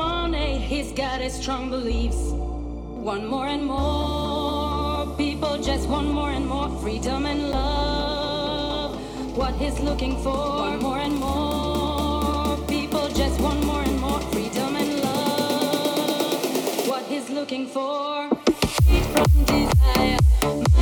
Eh? strong beliefs. One more and more people just want more and more freedom and love. What he's looking for. One more and more people just want more and more freedom and love. What he's looking for. From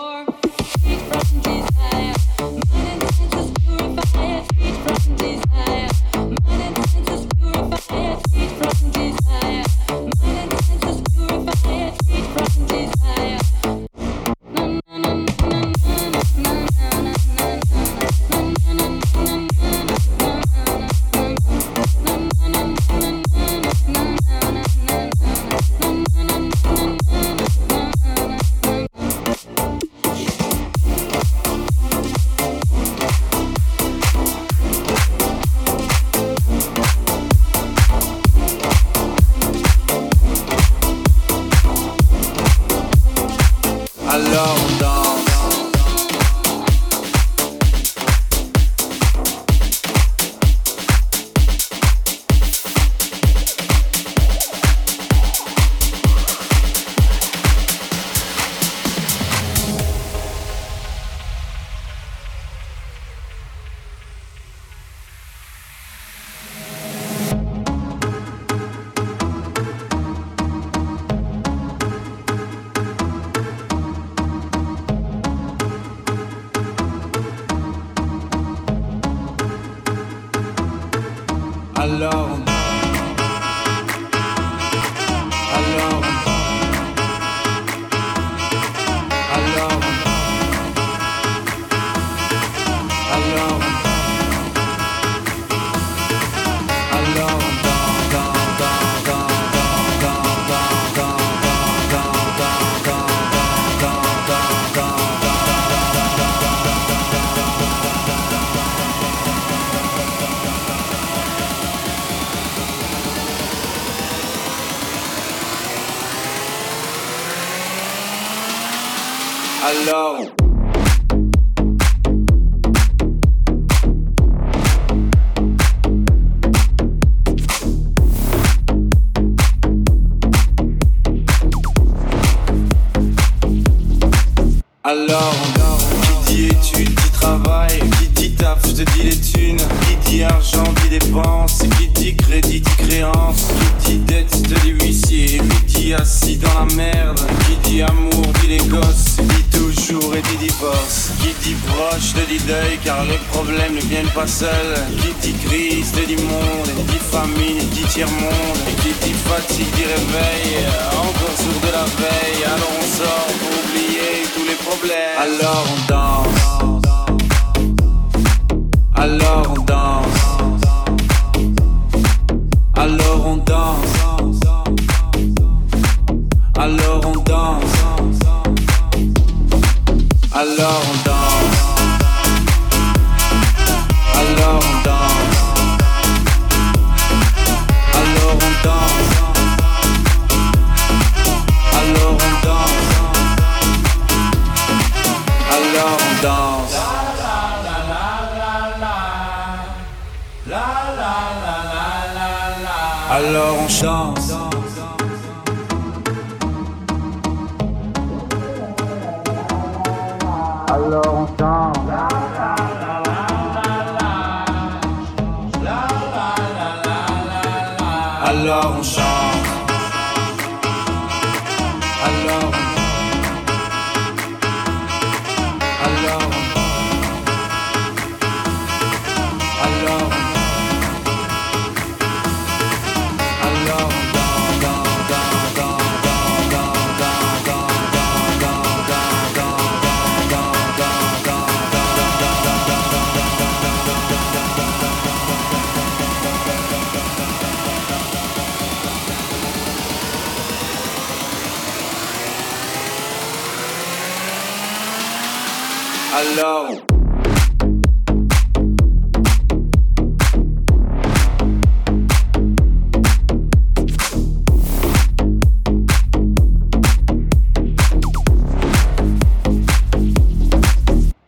Alors.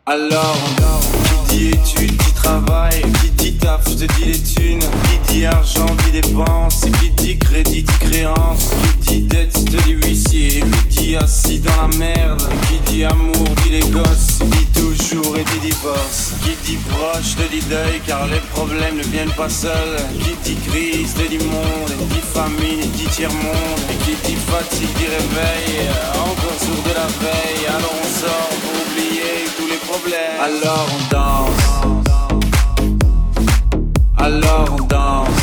Alors, qui dit études, qui travaille, qui dit taf, je te dis qui dit argent, dit dépenses, qui dit crédit, dit créance, qui dit dette, te dis huissier, qui dit assis dans la merde, qui dit amour, dit les gosses, dit toujours et dit divorce, qui dit proche, te dit deuil, car les problèmes ne viennent pas seuls, qui dit crise, te dit monde, dit famine, dit tiers-monde, et qui dit fatigue, dit réveil, encore sourd de la veille, alors on sort pour oublier tous les problèmes. Alors on danse. Alors on danse.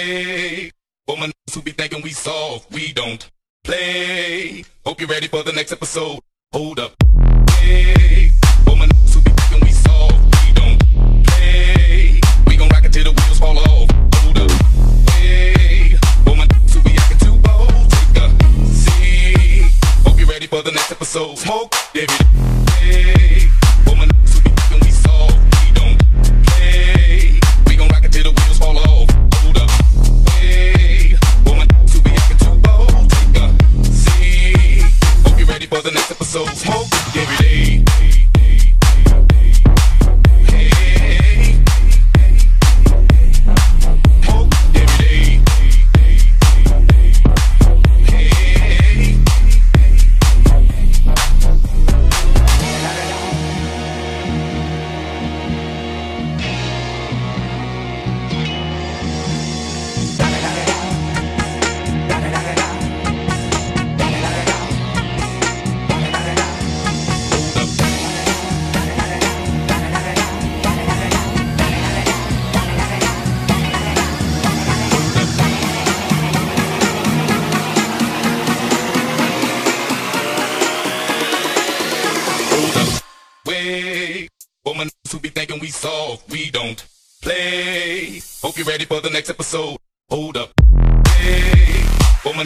play. For my niggas who be thinking we soft, we don't play. Hope you're ready for the next episode. Hold up. thinking we soft, we don't play. Hope you're ready for the next episode. Hold up. Hey, for my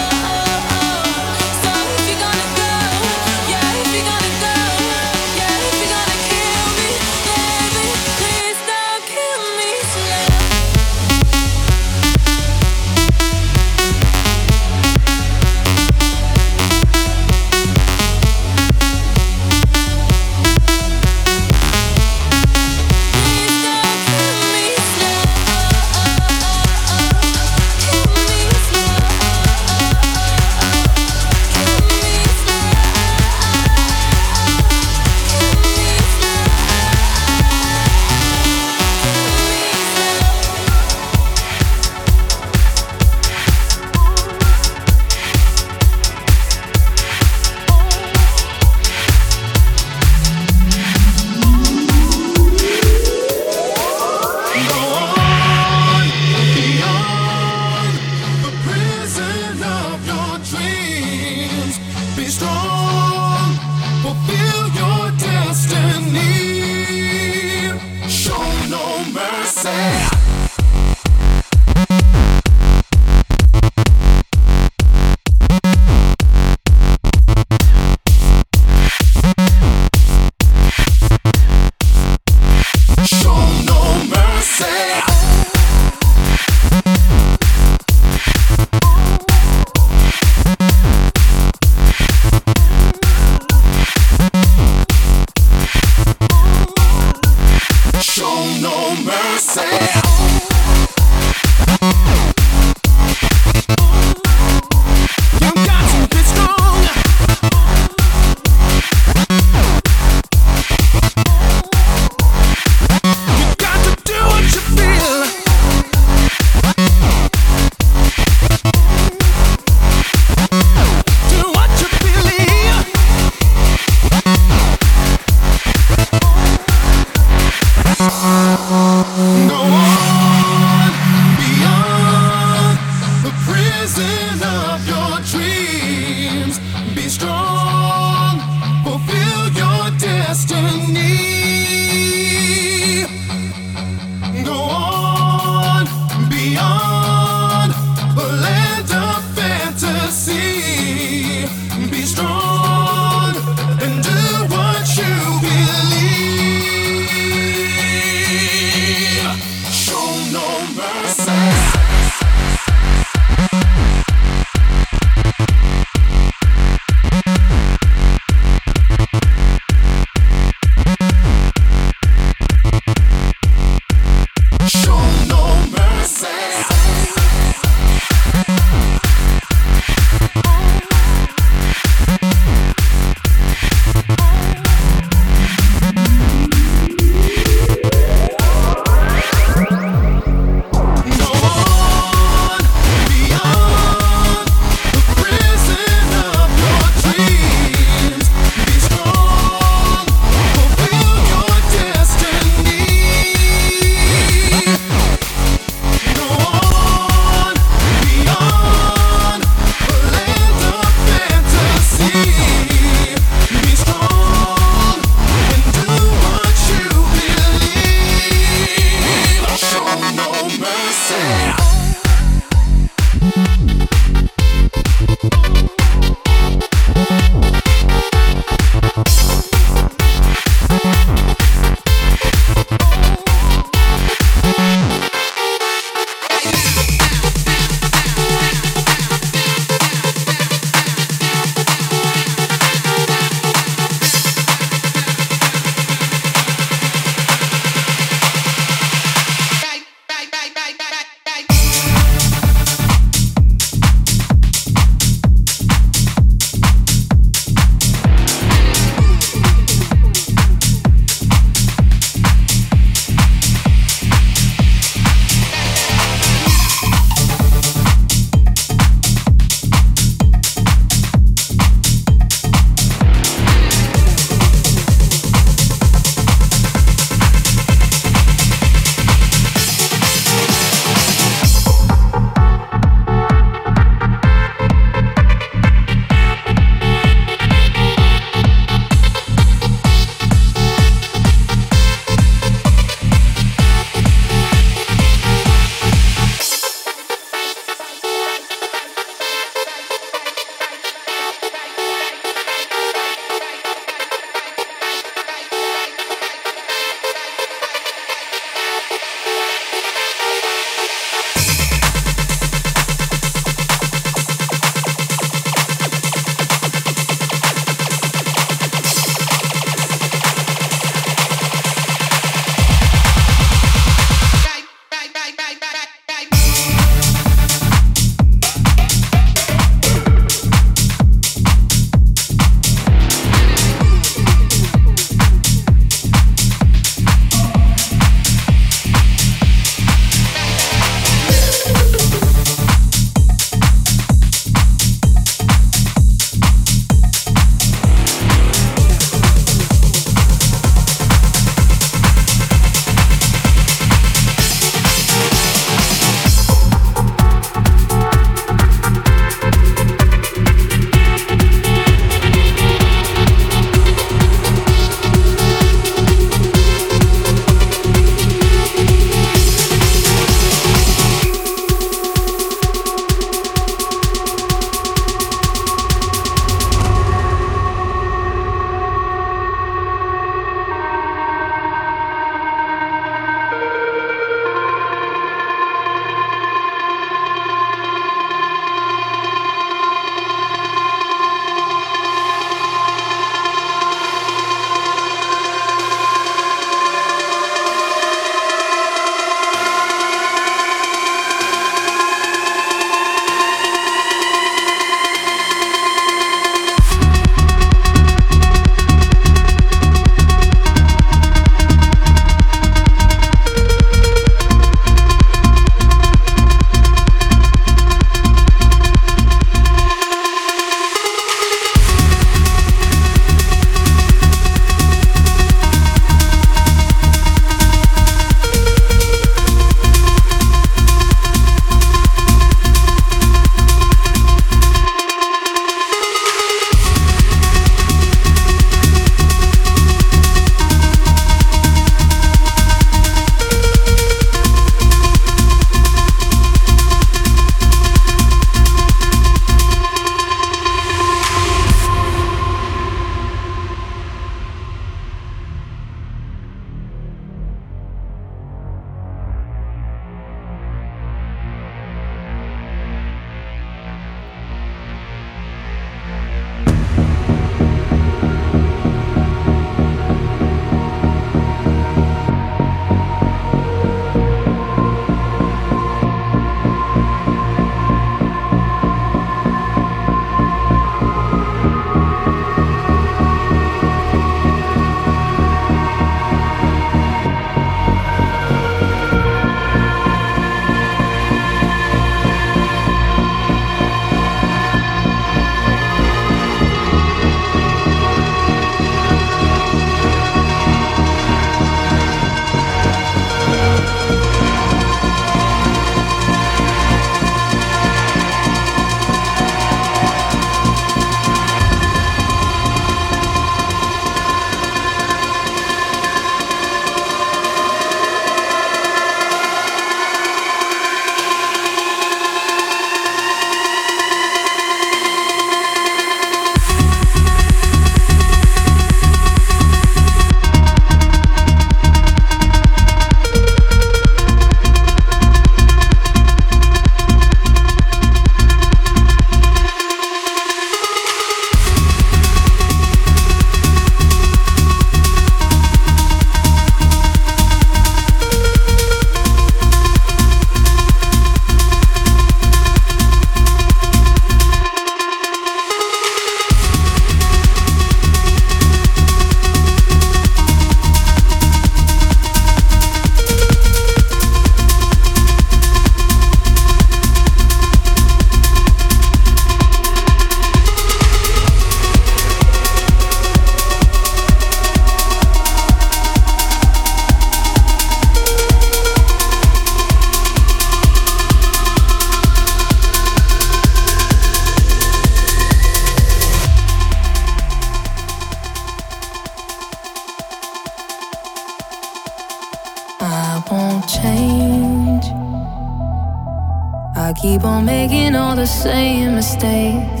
the same mistakes.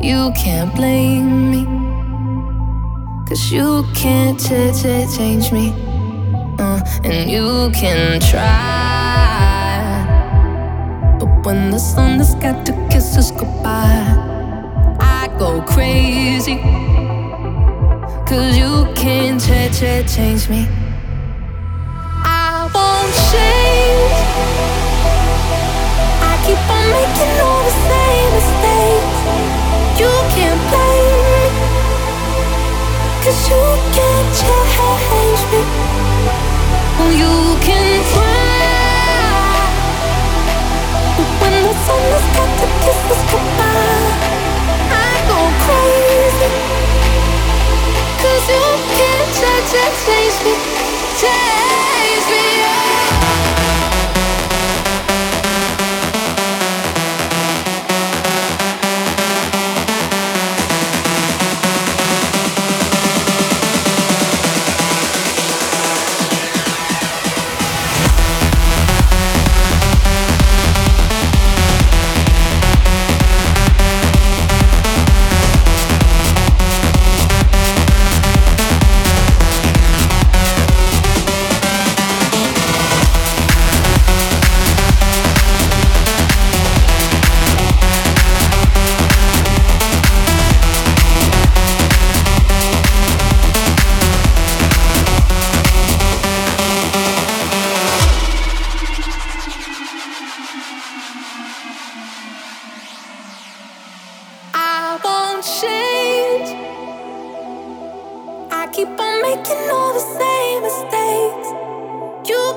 You can't blame me. Cause you can't ch- ch- change me. Uh, and you can try. But when the sun has got to kiss us goodbye, I go crazy. Cause you can't ch- ch- change me. I won't change. I keep on making Cause you can't change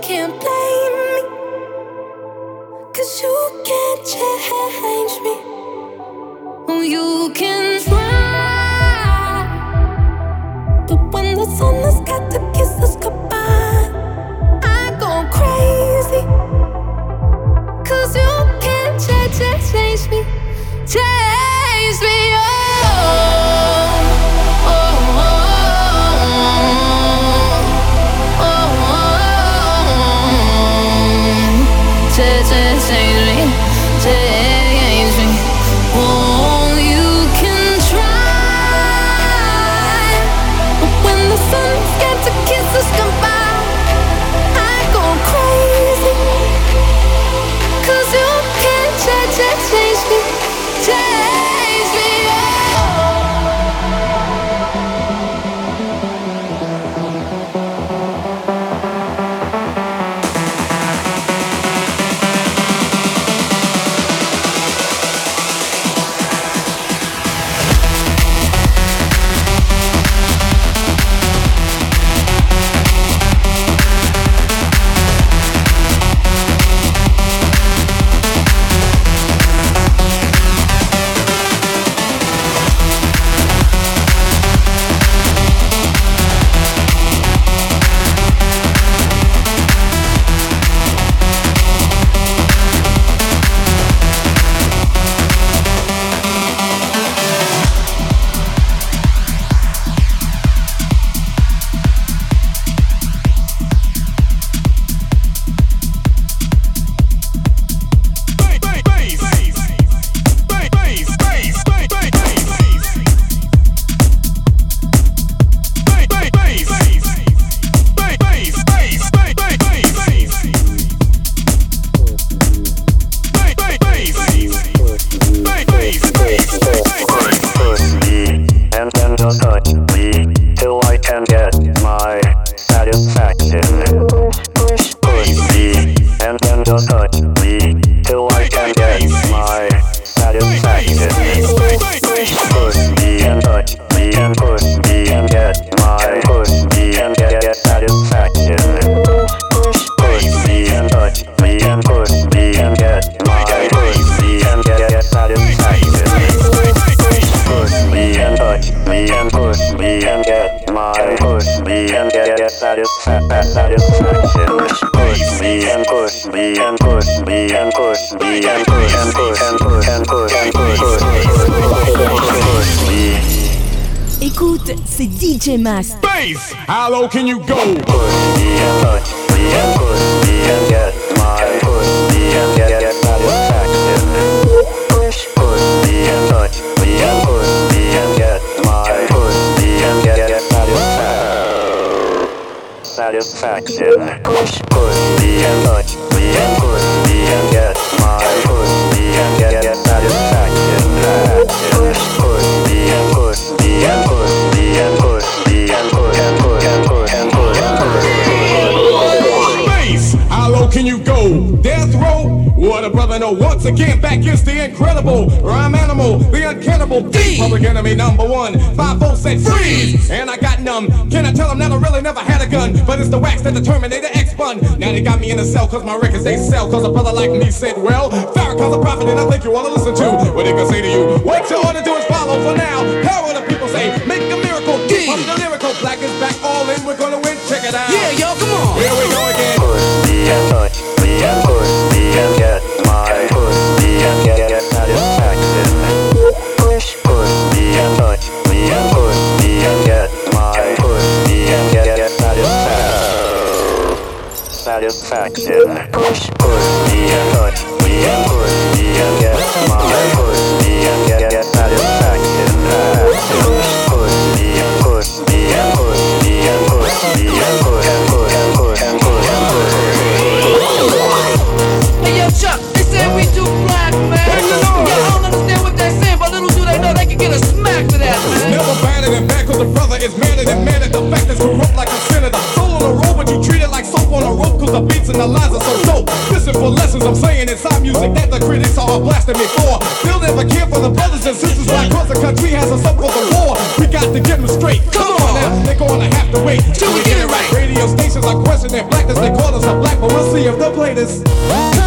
can't blame me. Cause you can't change me. You can try. But when the sun has got to get satisfa- satisfaction. Push me and push me and push me and push me and push and push and push and push and push push push me. Écoute, c'est DJ Mast. Bass, how low can you go? Push me and touch me and push me and get my push me and get, get satisfaction. Push, push me and touch me and push me and get my push me and get, get satisfaction. Push, push me and push me and push me and push me and push and push and push and push and push. Bass, how low can you go? Death row? What a brother know. Once again, back is the incredible rhyme animal, the uncannibal D. Public enemy number one. Five volts said freeze, and I numb. Can I tell them that I really never had a gun? But it's the wax that determined the X bun. Now they got me in a cell cause my records they sell. Cause a brother like me said, well, Farrakhan's a prophet and I think you wanna listen to what they can say to you. What you to do is follow for now. We